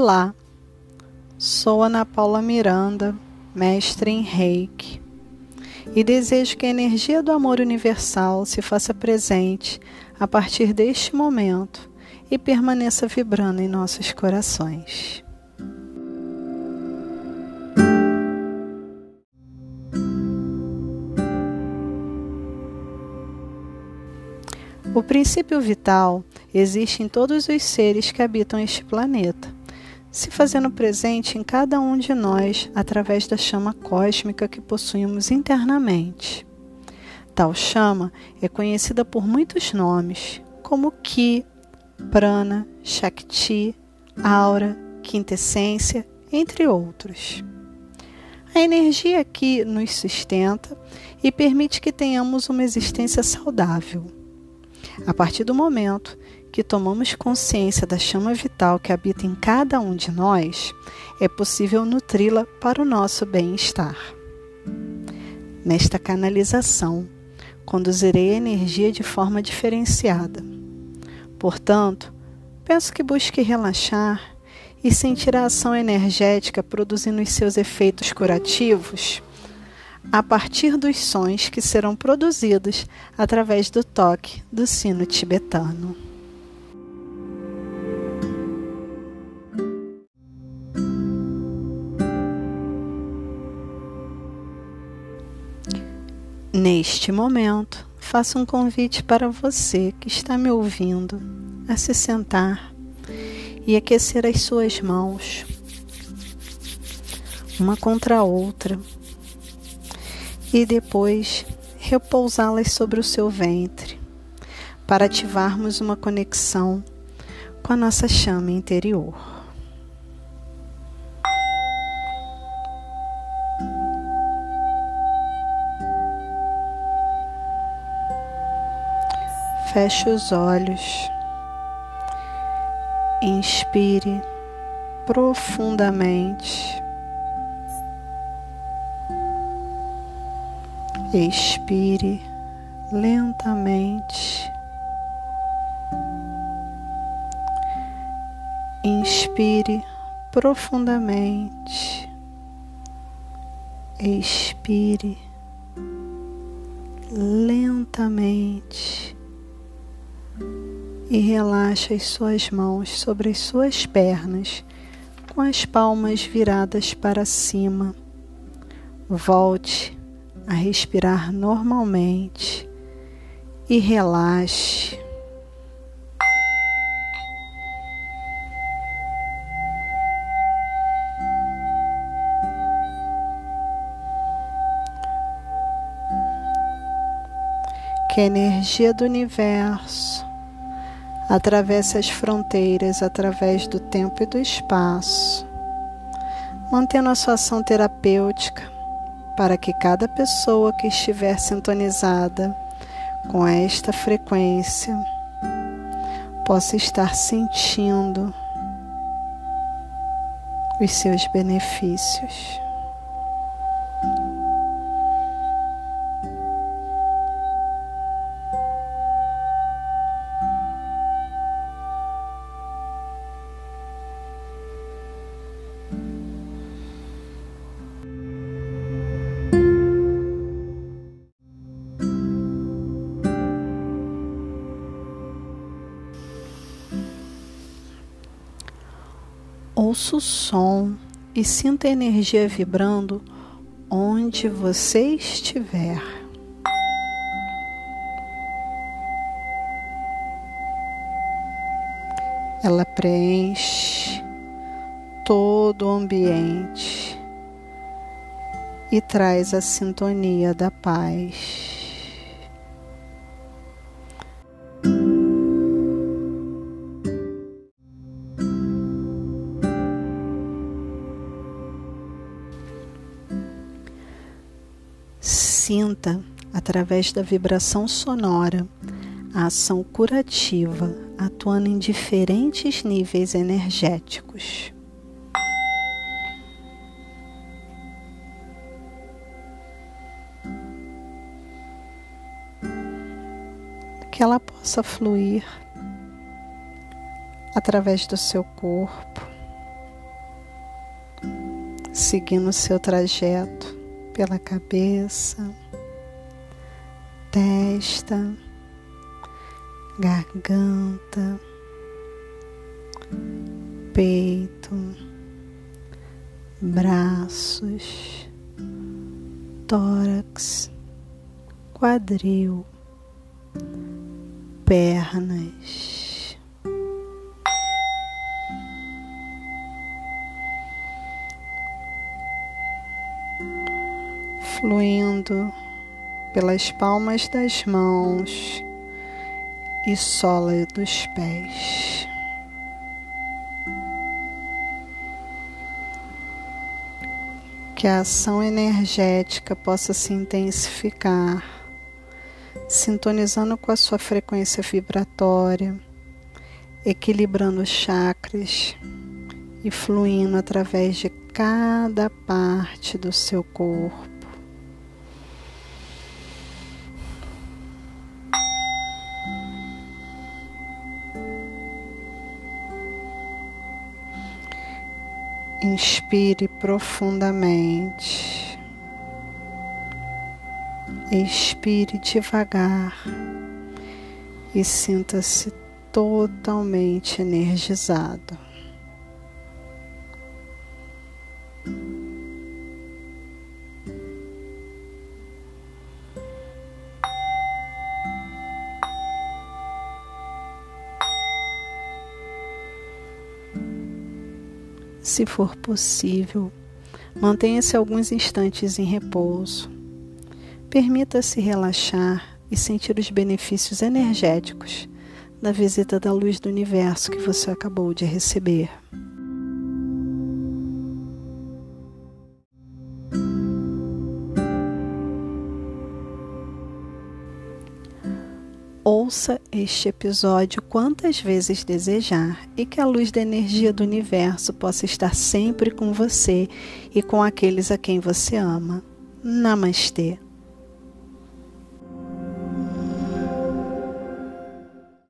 Olá, sou Ana Paula Miranda, mestre em Reiki, e desejo que a energia do amor universal se faça presente a partir deste momento e permaneça vibrando em nossos corações. O princípio vital existe em todos os seres que habitam este planeta, se fazendo presente em cada um de nós através da chama cósmica que possuímos internamente. Tal chama é conhecida por muitos nomes, como Ki, Prana, Shakti, Aura, Quintessência, entre outros. A energia aqui nos sustenta e permite que tenhamos uma existência saudável a partir do momento que tomamos consciência da chama vital que habita em cada um de nós, é possível nutri-la para o nosso bem-estar. Nesta canalização, conduzirei a energia de forma diferenciada. Portanto, peço que busque relaxar e sentir a ação energética produzindo os seus efeitos curativos a partir dos sons que serão produzidos através do toque do sino tibetano. Neste momento, faço um convite para você que está me ouvindo a se sentar e aquecer as suas mãos, uma contra a outra e depois repousá-las sobre o seu ventre, para ativarmos uma conexão com a nossa chama interior. Feche os olhos, inspire profundamente. Expire lentamente. Inspire profundamente. Expire lentamente e relaxe as suas mãos sobre as suas pernas com as palmas viradas para cima. Volte a respirar normalmente e relaxe. Que a energia do universo atravesse as fronteiras através do tempo e do espaço, mantendo a sua ação terapêutica para que cada pessoa que estiver sintonizada com esta frequência possa estar sentindo os seus benefícios. Ouça o som e sinta a energia vibrando onde você estiver. Ela preenche todo o ambiente e traz a sintonia da paz. Sinta, através da vibração sonora, a ação curativa atuando em diferentes níveis energéticos. Que ela possa fluir através do seu corpo, seguindo seu trajeto pela cabeça, testa, garganta, peito, braços, tórax, quadril, pernas fluindo pelas palmas das mãos e sola dos pés. Que a ação energética possa se intensificar, sintonizando com a sua frequência vibratória, equilibrando os chakras e fluindo através de cada parte do seu corpo. Inspire profundamente. Expire devagar e sinta-se totalmente energizado. Se for possível, mantenha-se alguns instantes em repouso. Permita-se relaxar e sentir os benefícios energéticos da visita da luz do universo que você acabou de receber. Ouça este episódio quantas vezes desejar e que a luz da energia do universo possa estar sempre com você e com aqueles a quem você ama. Namastê.